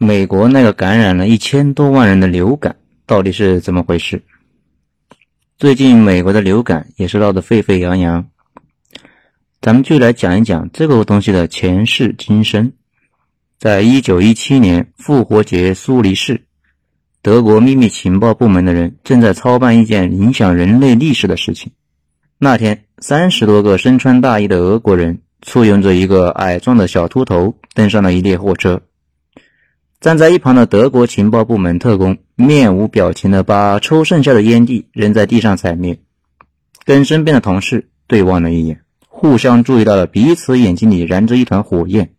美国那个感染了一千多万人的流感到底是怎么回事？最近美国的流感也是闹得沸沸扬扬，咱们就来讲一讲这个东西的前世今生。在一九一七年复活节苏黎世，德国秘密情报部门的人正在操办一件影响人类历史的事情。那天，三十多个身穿大衣的俄国人簇拥着一个矮壮的小秃头登上了一列货车。站在一旁的德国情报部门特工面无表情地把抽剩下的烟蒂扔在地上踩灭，跟身边的同事对望了一眼，互相注意到了彼此眼睛里燃着一团火焰。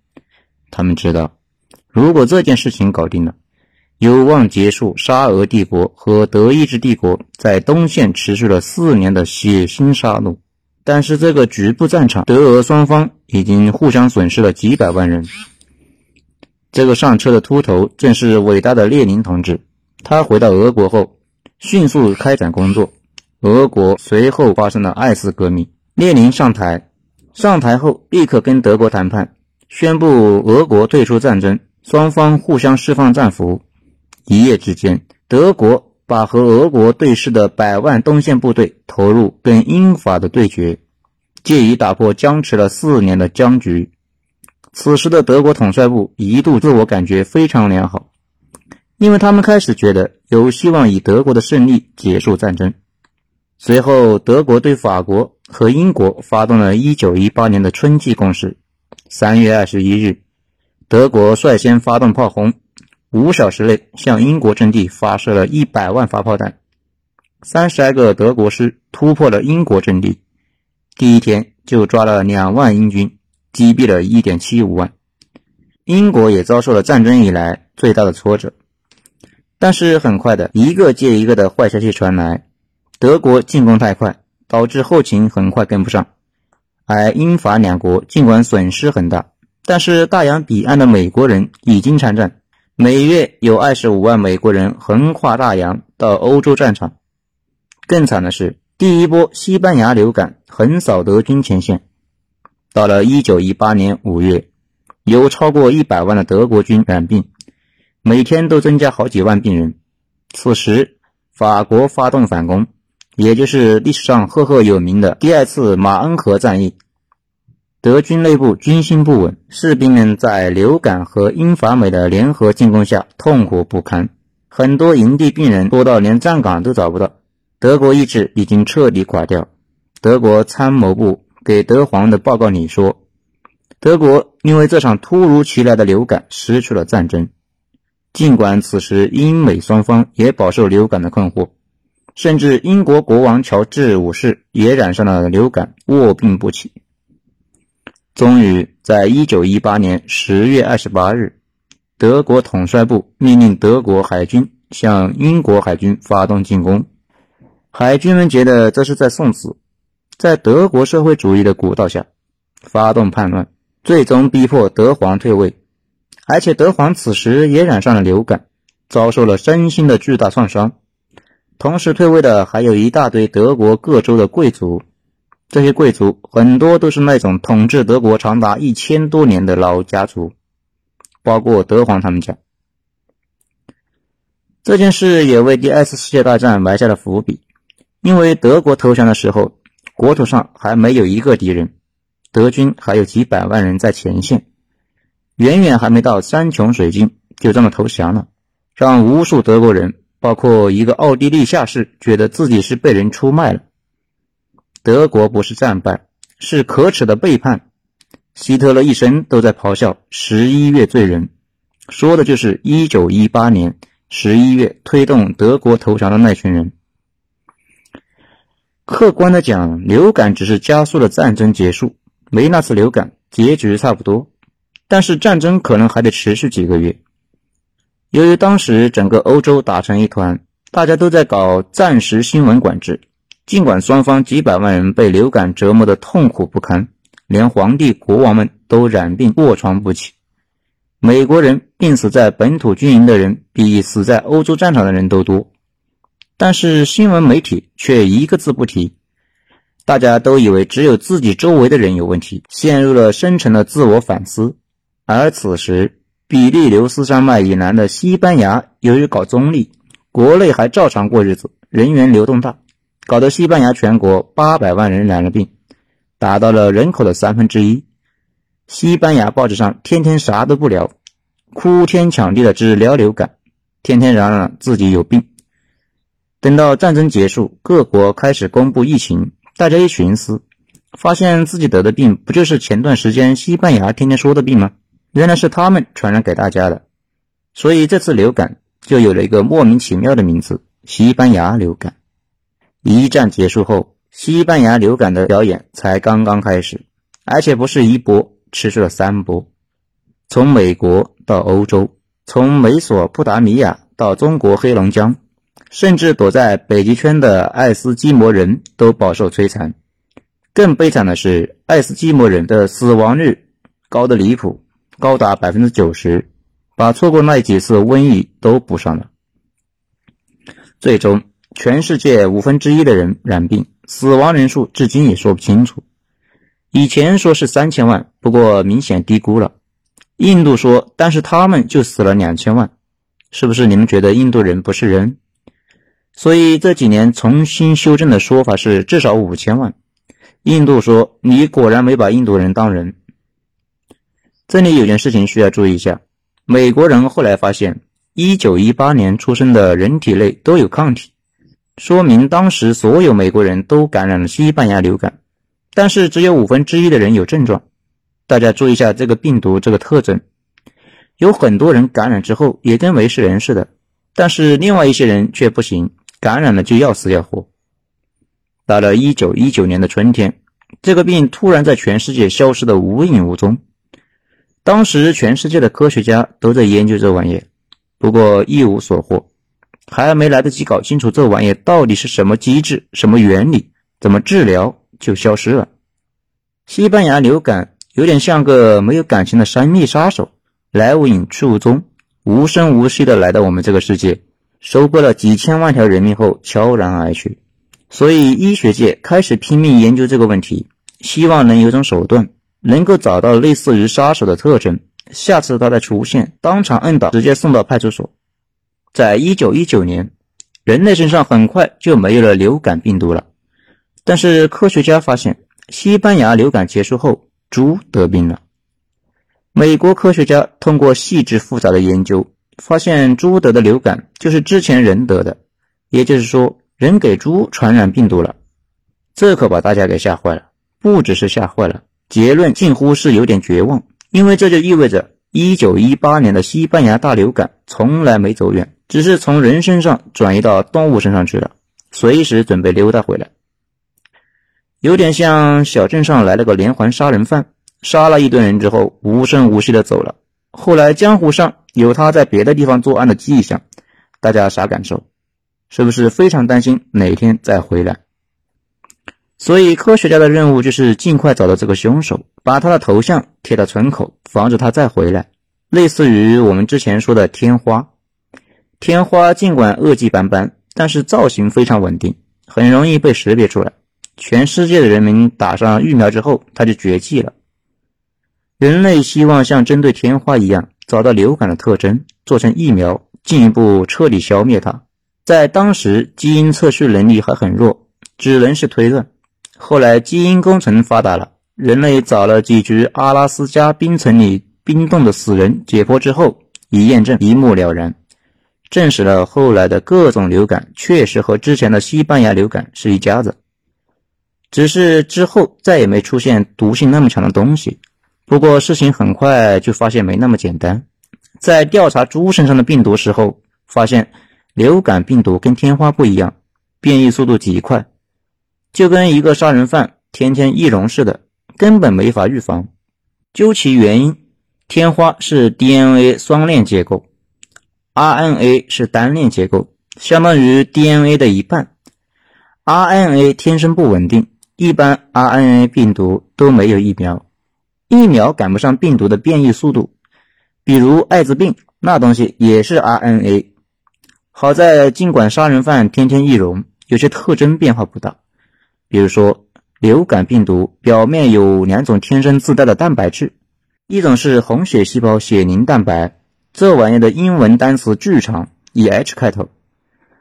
他们知道，如果这件事情搞定了，有望结束沙俄帝国和德意志帝国在东线持续了四年的血腥杀戮。但是，这个局部战场，德俄双方已经互相损失了几百万人。这个上车的秃头正是伟大的列宁同志。他回到俄国后，迅速开展工作。俄国随后发生了二次革命，列宁上台，上台后立刻跟德国谈判。宣布俄国退出战争，双方互相释放战俘。一夜之间，德国把和俄国对峙的百万东线部队投入跟英法的对决，借以打破僵持了四年的僵局。此时的德国统帅部一度自我感觉非常良好，因为他们开始觉得有希望以德国的胜利结束战争。随后，德国对法国和英国发动了1918年的春季攻势。三月二十一日，德国率先发动炮轰，五小时内向英国阵地发射了一百万发炮弹，三十来个德国师突破了英国阵地，第一天就抓了两万英军，击毙了一点七五万。英国也遭受了战争以来最大的挫折，但是很快的一个接一个的坏消息传来，德国进攻太快，导致后勤很快跟不上。而英法两国尽管损失很大，但是大洋彼岸的美国人已经参战，每月有二十五万美国人横跨大洋到欧洲战场。更惨的是，第一波西班牙流感横扫德军前线。到了一九一八年五月，有超过一百万的德国军染病，每天都增加好几万病人。此时，法国发动反攻。也就是历史上赫赫有名的第二次马恩河战役，德军内部军心不稳，士兵们在流感和英法美的联合进攻下痛苦不堪，很多营地病人多到连站岗都找不到。德国意志已经彻底垮掉。德国参谋部给德皇的报告里说，德国因为这场突如其来的流感失去了战争。尽管此时英美双方也饱受流感的困惑。甚至英国国王乔治五世也染上了流感，卧病不起。终于，在一九一八年十月二十八日，德国统帅部命令德国海军向英国海军发动进攻。海军们觉得这是在送死，在德国社会主义的鼓捣下，发动叛乱，最终逼迫德皇退位。而且，德皇此时也染上了流感，遭受了身心的巨大创伤。同时退位的还有一大堆德国各州的贵族，这些贵族很多都是那种统治德国长达一千多年的老家族，包括德皇他们家。这件事也为第二次世界大战埋下了伏笔，因为德国投降的时候，国土上还没有一个敌人，德军还有几百万人在前线，远远还没到山穷水尽，就这么投降了，让无数德国人。包括一个奥地利下士觉得自己是被人出卖了。德国不是战败，是可耻的背叛。希特勒一生都在咆哮“十一月罪人”，说的就是一九一八年十一月推动德国投降的那群人。客观的讲，流感只是加速了战争结束，没那次流感，结局差不多。但是战争可能还得持续几个月。由于当时整个欧洲打成一团，大家都在搞暂时新闻管制。尽管双方几百万人被流感折磨得痛苦不堪，连皇帝、国王们都染病卧床不起。美国人病死在本土军营的人比死在欧洲战场的人都多，但是新闻媒体却一个字不提。大家都以为只有自己周围的人有问题，陷入了深沉的自我反思。而此时，比利牛斯山脉以南的西班牙由于搞中立，国内还照常过日子，人员流动大，搞得西班牙全国八百万人染了病，达到了人口的三分之一。西班牙报纸上天天啥都不聊，哭天抢地的治疗流感，天天嚷嚷自己有病。等到战争结束，各国开始公布疫情，大家一寻思，发现自己得的病不就是前段时间西班牙天天说的病吗？原来是他们传染给大家的，所以这次流感就有了一个莫名其妙的名字——西班牙流感。一战结束后，西班牙流感的表演才刚刚开始，而且不是一波，持续了三波，从美国到欧洲，从美索不达米亚到中国黑龙江。甚至躲在北极圈的爱斯基摩人都饱受摧残。更悲惨的是，爱斯基摩人的死亡率高的离谱，高达百分之九十，把错过那几次瘟疫都补上了。最终，全世界五分之一的人染病，死亡人数至今也说不清楚。以前说是三千万，不过明显低估了。印度说，但是他们就死了两千万，是不是你们觉得印度人不是人？所以这几年重新修正的说法是至少五千万。印度说：“你果然没把印度人当人。”这里有件事情需要注意一下：美国人后来发现，一九一八年出生的人体内都有抗体，说明当时所有美国人都感染了西班牙流感，但是只有五分之一的人有症状。大家注意一下这个病毒这个特征，有很多人感染之后也跟没事人似的，但是另外一些人却不行。感染了就要死要活。到了一九一九年的春天，这个病突然在全世界消失的无影无踪。当时全世界的科学家都在研究这玩意，不过一无所获，还没来得及搞清楚这玩意到底是什么机制、什么原理、怎么治疗，就消失了。西班牙流感有点像个没有感情的神秘杀手，来无影去无踪，无声无息的来到我们这个世界。收割了几千万条人命后悄然而去，所以医学界开始拼命研究这个问题，希望能有种手段能够找到类似于杀手的特征，下次他再出现，当场摁倒，直接送到派出所。在一九一九年，人类身上很快就没有了流感病毒了，但是科学家发现，西班牙流感结束后，猪得病了。美国科学家通过细致复杂的研究。发现猪得的流感就是之前人得的，也就是说人给猪传染病毒了，这可把大家给吓坏了。不只是吓坏了，结论近乎是有点绝望，因为这就意味着1918年的西班牙大流感从来没走远，只是从人身上转移到动物身上去了，随时准备溜达回来。有点像小镇上来了个连环杀人犯，杀了一堆人之后无声无息的走了。后来江湖上有他在别的地方作案的迹象，大家啥感受？是不是非常担心哪天再回来？所以科学家的任务就是尽快找到这个凶手，把他的头像贴到村口，防止他再回来。类似于我们之前说的天花，天花尽管恶迹斑斑，但是造型非常稳定，很容易被识别出来。全世界的人民打上疫苗之后，他就绝迹了。人类希望像针对天花一样找到流感的特征，做成疫苗，进一步彻底消灭它。在当时，基因测序能力还很弱，只能是推论。后来，基因工程发达了，人类找了几具阿拉斯加冰层里冰冻的死人解剖之后，一验证，一目了然，证实了后来的各种流感确实和之前的西班牙流感是一家子。只是之后再也没出现毒性那么强的东西。不过事情很快就发现没那么简单，在调查猪身上的病毒时候，发现流感病毒跟天花不一样，变异速度极快，就跟一个杀人犯天天易容似的，根本没法预防。究其原因，天花是 DNA 双链结构，RNA 是单链结构，相当于 DNA 的一半。RNA 天生不稳定，一般 RNA 病毒都没有疫苗。疫苗赶不上病毒的变异速度，比如艾滋病那东西也是 RNA。好在尽管杀人犯天天易容，有些特征变化不大。比如说，流感病毒表面有两种天生自带的蛋白质，一种是红血细胞血凝蛋白，这玩意的英文单词巨长，以 H 开头。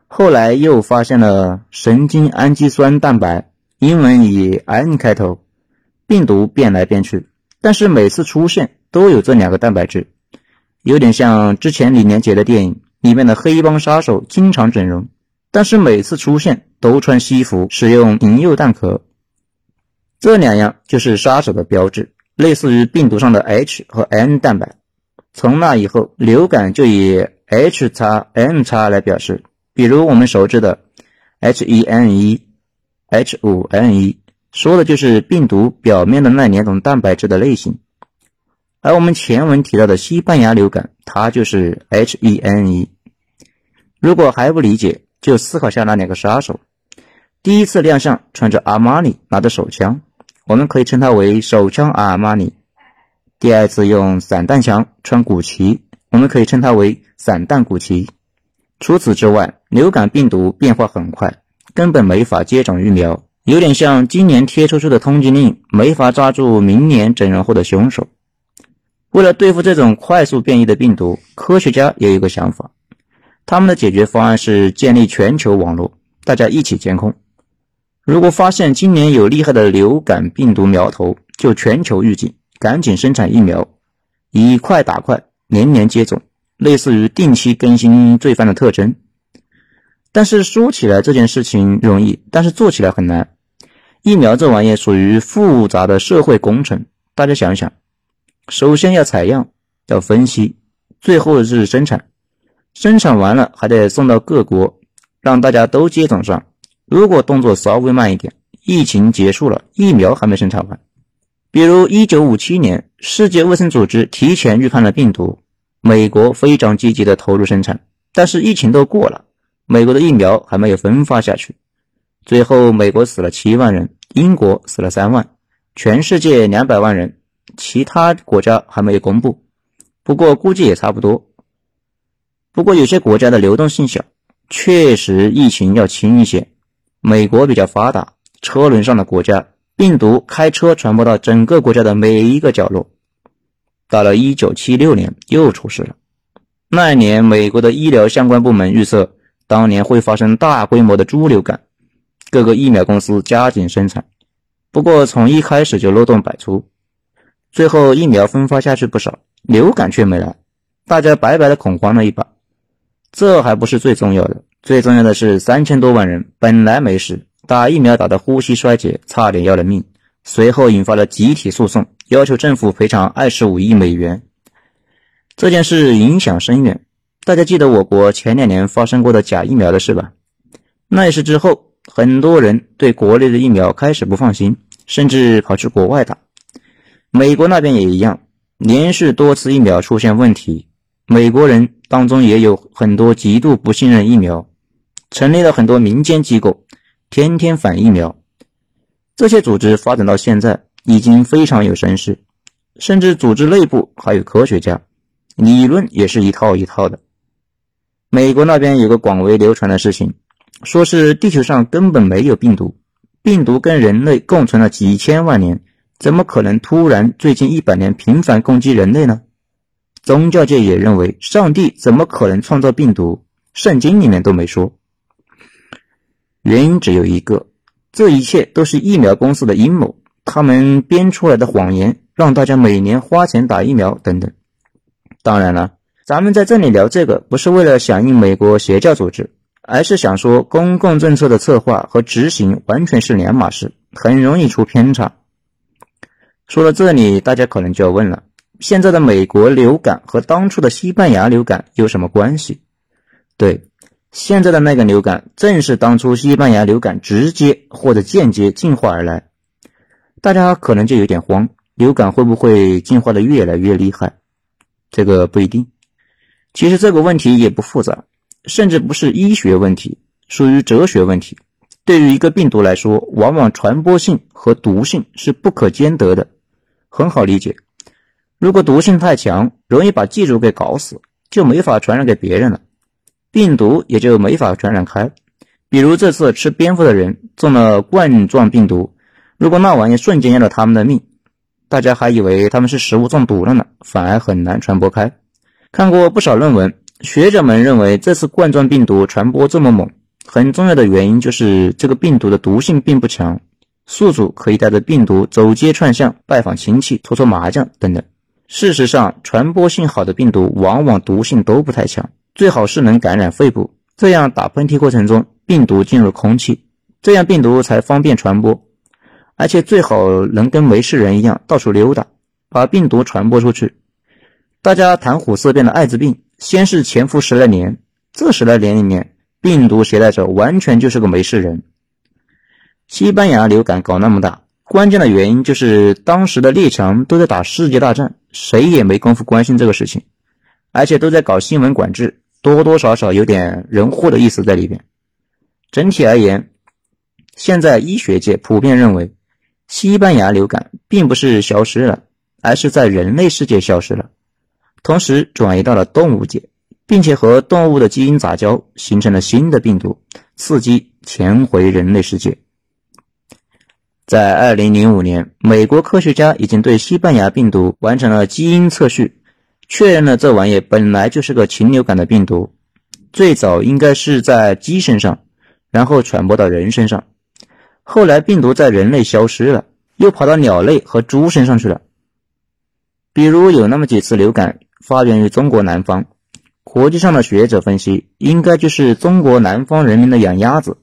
后来又发现了神经氨基酸蛋白，英文以 N 开头。病毒变来变去，但是每次出现都有这两个蛋白质，有点像之前李连杰的电影里面的黑帮杀手，经常整容，但是每次出现都穿西服，使用银釉蛋壳。这两样就是杀手的标志，类似于病毒上的 H 和 N 蛋白。从那以后，流感就以 H 叉 N 叉来表示。比如我们熟知的 H1N1、H5N1，说的就是病毒表面的那两种蛋白质的类型。而我们前文提到的西班牙流感，它就是 H1N1。如果还不理解，就思考下那两个杀手。第一次亮相穿着阿玛尼，拿着手枪，我们可以称它为手枪阿玛尼；第二次用散弹枪穿古奇，我们可以称它为散弹古奇。除此之外，流感病毒变化很快，根本没法接种疫苗，有点像今年贴出去的通缉令，没法抓住明年整容后的凶手。为了对付这种快速变异的病毒，科学家也有一个想法，他们的解决方案是建立全球网络，大家一起监控。如果发现今年有厉害的流感病毒苗头，就全球预警，赶紧生产疫苗，以快打快，年年接种。类似于定期更新罪犯的特征，但是说起来这件事情容易，但是做起来很难。疫苗这玩意属于复杂的社会工程，大家想想，首先要采样，要分析，最后是生产，生产完了还得送到各国，让大家都接种上。如果动作稍微慢一点，疫情结束了，疫苗还没生产完。比如一九五七年，世界卫生组织提前预判了病毒。美国非常积极的投入生产，但是疫情都过了，美国的疫苗还没有分发下去。最后，美国死了七万人，英国死了三万，全世界两百万人，其他国家还没有公布，不过估计也差不多。不过有些国家的流动性小，确实疫情要轻一些。美国比较发达，车轮上的国家，病毒开车传播到整个国家的每一个角落。到了一九七六年，又出事了。那一年，美国的医疗相关部门预测，当年会发生大规模的猪流感，各个疫苗公司加紧生产。不过，从一开始就漏洞百出，最后疫苗分发下去不少，流感却没来，大家白白的恐慌了一把。这还不是最重要的，最重要的是三千多万人本来没事，打疫苗打的呼吸衰竭，差点要了命。随后引发了集体诉讼，要求政府赔偿二十五亿美元。这件事影响深远。大家记得我国前两年发生过的假疫苗的事吧？那事之后，很多人对国内的疫苗开始不放心，甚至跑去国外打。美国那边也一样，连续多次疫苗出现问题，美国人当中也有很多极度不信任疫苗，成立了很多民间机构，天天反疫苗。这些组织发展到现在已经非常有声势，甚至组织内部还有科学家，理论也是一套一套的。美国那边有个广为流传的事情，说是地球上根本没有病毒，病毒跟人类共存了几千万年，怎么可能突然最近一百年频繁攻击人类呢？宗教界也认为，上帝怎么可能创造病毒？圣经里面都没说。原因只有一个。这一切都是疫苗公司的阴谋，他们编出来的谎言，让大家每年花钱打疫苗等等。当然了，咱们在这里聊这个，不是为了响应美国邪教组织，而是想说，公共政策的策划和执行完全是两码事，很容易出偏差。说到这里，大家可能就要问了：现在的美国流感和当初的西班牙流感有什么关系？对。现在的那个流感，正是当初西班牙流感直接或者间接进化而来。大家可能就有点慌，流感会不会进化的越来越厉害？这个不一定。其实这个问题也不复杂，甚至不是医学问题，属于哲学问题。对于一个病毒来说，往往传播性和毒性是不可兼得的。很好理解，如果毒性太强，容易把寄主给搞死，就没法传染给别人了。病毒也就没法传染开。比如这次吃蝙蝠的人中了冠状病毒，如果那玩意瞬间要了他们的命，大家还以为他们是食物中毒了呢，反而很难传播开。看过不少论文，学者们认为这次冠状病毒传播这么猛，很重要的原因就是这个病毒的毒性并不强，宿主可以带着病毒走街串巷、拜访亲戚、搓搓麻将等等。事实上，传播性好的病毒往往毒性都不太强，最好是能感染肺部，这样打喷嚏过程中病毒进入空气，这样病毒才方便传播。而且最好能跟没事人一样到处溜达，把病毒传播出去。大家谈虎色变的艾滋病，先是潜伏十来年，这十来年里面，病毒携带者完全就是个没事人。西班牙流感搞那么大，关键的原因就是当时的列强都在打世界大战，谁也没工夫关心这个事情，而且都在搞新闻管制，多多少少有点人祸的意思在里边。整体而言，现在医学界普遍认为。西班牙流感并不是消失了，而是在人类世界消失了，同时转移到了动物界，并且和动物的基因杂交，形成了新的病毒，伺机潜回人类世界。在二零零五年，美国科学家已经对西班牙病毒完成了基因测序，确认了这玩意本来就是个禽流感的病毒，最早应该是在鸡身上，然后传播到人身上。后来病毒在人类消失了，又跑到鸟类和猪身上去了。比如有那么几次流感发源于中国南方，国际上的学者分析，应该就是中国南方人民的养鸭子，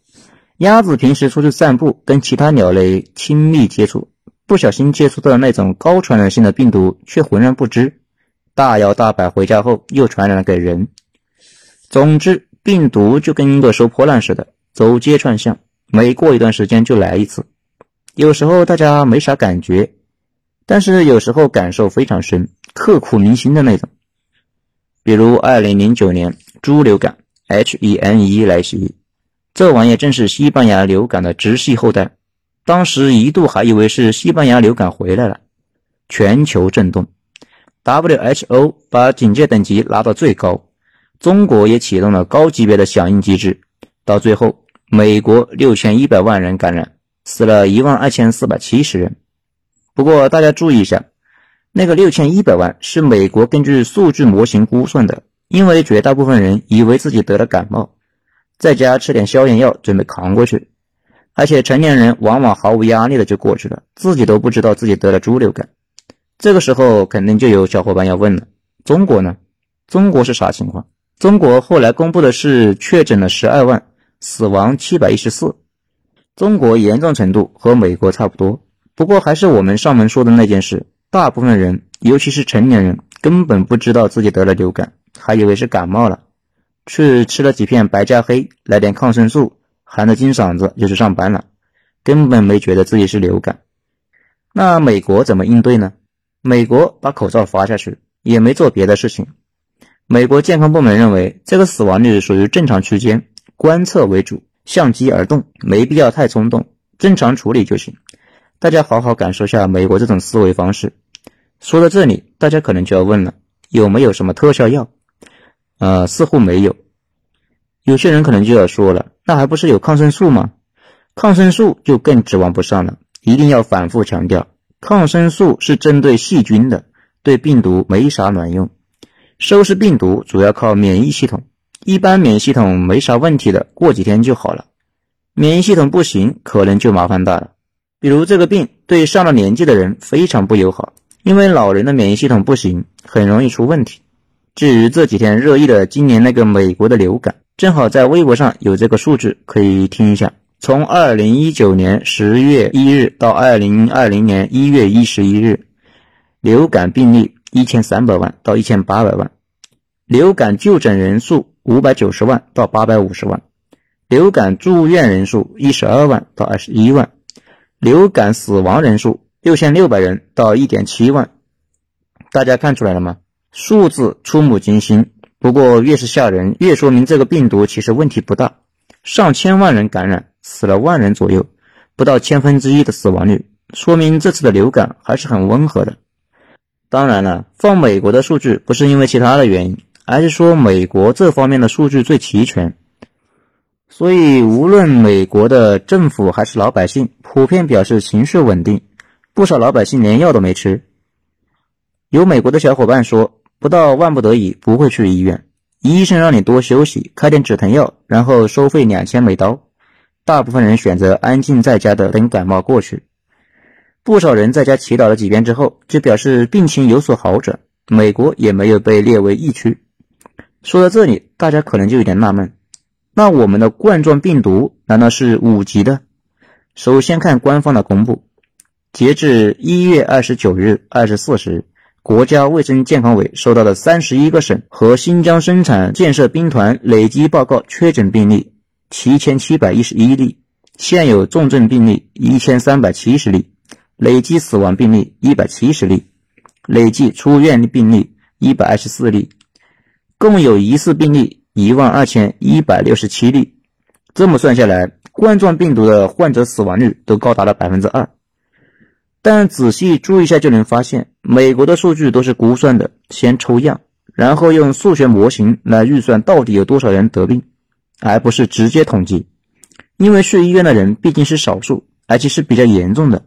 鸭子平时出去散步，跟其他鸟类亲密接触，不小心接触到那种高传染性的病毒，却浑然不知，大摇大摆回家后又传染了给人。总之，病毒就跟一个收破烂似的，走街串巷。每过一段时间就来一次，有时候大家没啥感觉，但是有时候感受非常深，刻骨铭心的那种。比如二零零九年猪流感 H1N1 来袭，这玩意正是西班牙流感的直系后代，当时一度还以为是西班牙流感回来了，全球震动，WHO 把警戒等级拉到最高，中国也启动了高级别的响应机制，到最后。美国六千一百万人感染，死了一万二千四百七十人。不过大家注意一下，那个六千一百万是美国根据数据模型估算的，因为绝大部分人以为自己得了感冒，在家吃点消炎药准备扛过去，而且成年人往往毫无压力的就过去了，自己都不知道自己得了猪流感。这个时候肯定就有小伙伴要问了：中国呢？中国是啥情况？中国后来公布的是确诊了十二万。死亡七百一十四，中国严重程度和美国差不多。不过还是我们上面说的那件事，大部分人，尤其是成年人，根本不知道自己得了流感，还以为是感冒了，去吃了几片白加黑，来点抗生素，含着金嗓子就去上班了，根本没觉得自己是流感。那美国怎么应对呢？美国把口罩发下去，也没做别的事情。美国健康部门认为，这个死亡率属于正常区间。观测为主，相机而动，没必要太冲动，正常处理就行。大家好好感受下美国这种思维方式。说到这里，大家可能就要问了，有没有什么特效药？呃，似乎没有。有些人可能就要说了，那还不是有抗生素吗？抗生素就更指望不上了。一定要反复强调，抗生素是针对细菌的，对病毒没啥卵用。收拾病毒主要靠免疫系统。一般免疫系统没啥问题的，过几天就好了。免疫系统不行，可能就麻烦大了。比如这个病对上了年纪的人非常不友好，因为老人的免疫系统不行，很容易出问题。至于这几天热议的今年那个美国的流感，正好在微博上有这个数据可以听一下：从二零一九年十月一日到二零二零年一月一十一日，流感病例一千三百万到一千八百万，流感就诊人数。五百九十万到八百五十万，流感住院人数一十二万到二十一万，流感死亡人数六千六百人到一点七万。大家看出来了吗？数字触目惊心。不过越是吓人，越说明这个病毒其实问题不大。上千万人感染，死了万人左右，不到千分之一的死亡率，说明这次的流感还是很温和的。当然了，放美国的数据不是因为其他的原因。而是说美国这方面的数据最齐全，所以无论美国的政府还是老百姓，普遍表示情绪稳定。不少老百姓连药都没吃。有美国的小伙伴说，不到万不得已不会去医院。医生让你多休息，开点止疼药，然后收费两千美刀。大部分人选择安静在家的等感冒过去。不少人在家祈祷了几遍之后，就表示病情有所好转。美国也没有被列为疫区。说到这里，大家可能就有点纳闷：那我们的冠状病毒难道是五级的？首先看官方的公布，截至一月二十九日二十四时。国家卫生健康委收到的三十一个省和新疆生产建设兵团累计报告确诊病例七千七百一十一例，现有重症病例一千三百七十例，累计死亡病例一百七十例，累计出院病例一百二十四例，共有疑似病例一万二千一百六十七例。这么算下来，冠状病毒的患者死亡率都高达了百分之二。但仔细注意一下就能发现，美国的数据都是估算的，先抽样，然后用数学模型来预算到底有多少人得病，而不是直接统计。因为去医院的人毕竟是少数，而且是比较严重的，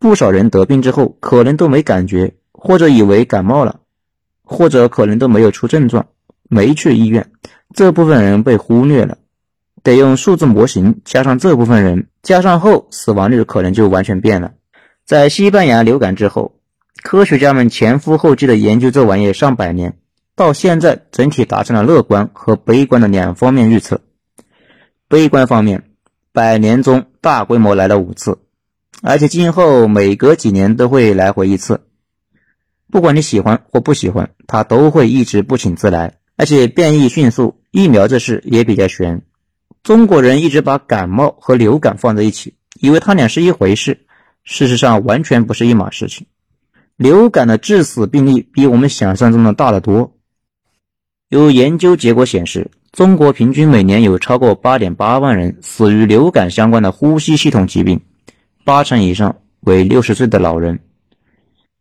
不少人得病之后可能都没感觉，或者以为感冒了，或者可能都没有出症状，没去医院，这部分人被忽略了，得用数字模型加上这部分人，加上后死亡率可能就完全变了。在西班牙流感之后，科学家们前赴后继的研究这玩意上百年，到现在整体达成了乐观和悲观的两方面预测。悲观方面，百年中大规模来了五次，而且今后每隔几年都会来回一次。不管你喜欢或不喜欢，它都会一直不请自来，而且变异迅速。疫苗这事也比较悬，中国人一直把感冒和流感放在一起，以为它俩是一回事。事实上，完全不是一码事情。流感的致死病例比我们想象中的大得多。有研究结果显示，中国平均每年有超过八点八万人死于流感相关的呼吸系统疾病，八成以上为六十岁的老人。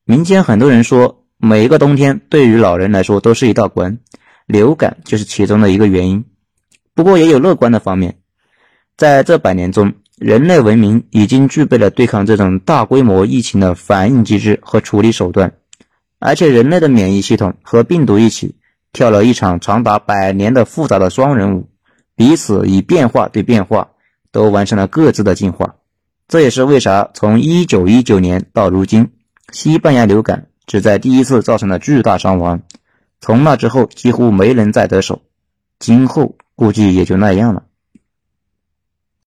民间很多人说，每一个冬天对于老人来说都是一道关，流感就是其中的一个原因。不过，也有乐观的方面，在这百年中。人类文明已经具备了对抗这种大规模疫情的反应机制和处理手段，而且人类的免疫系统和病毒一起跳了一场长达百年的复杂的双人舞，彼此以变化对变化，都完成了各自的进化。这也是为啥从一九一九年到如今，西班牙流感只在第一次造成了巨大伤亡，从那之后几乎没人再得手，今后估计也就那样了。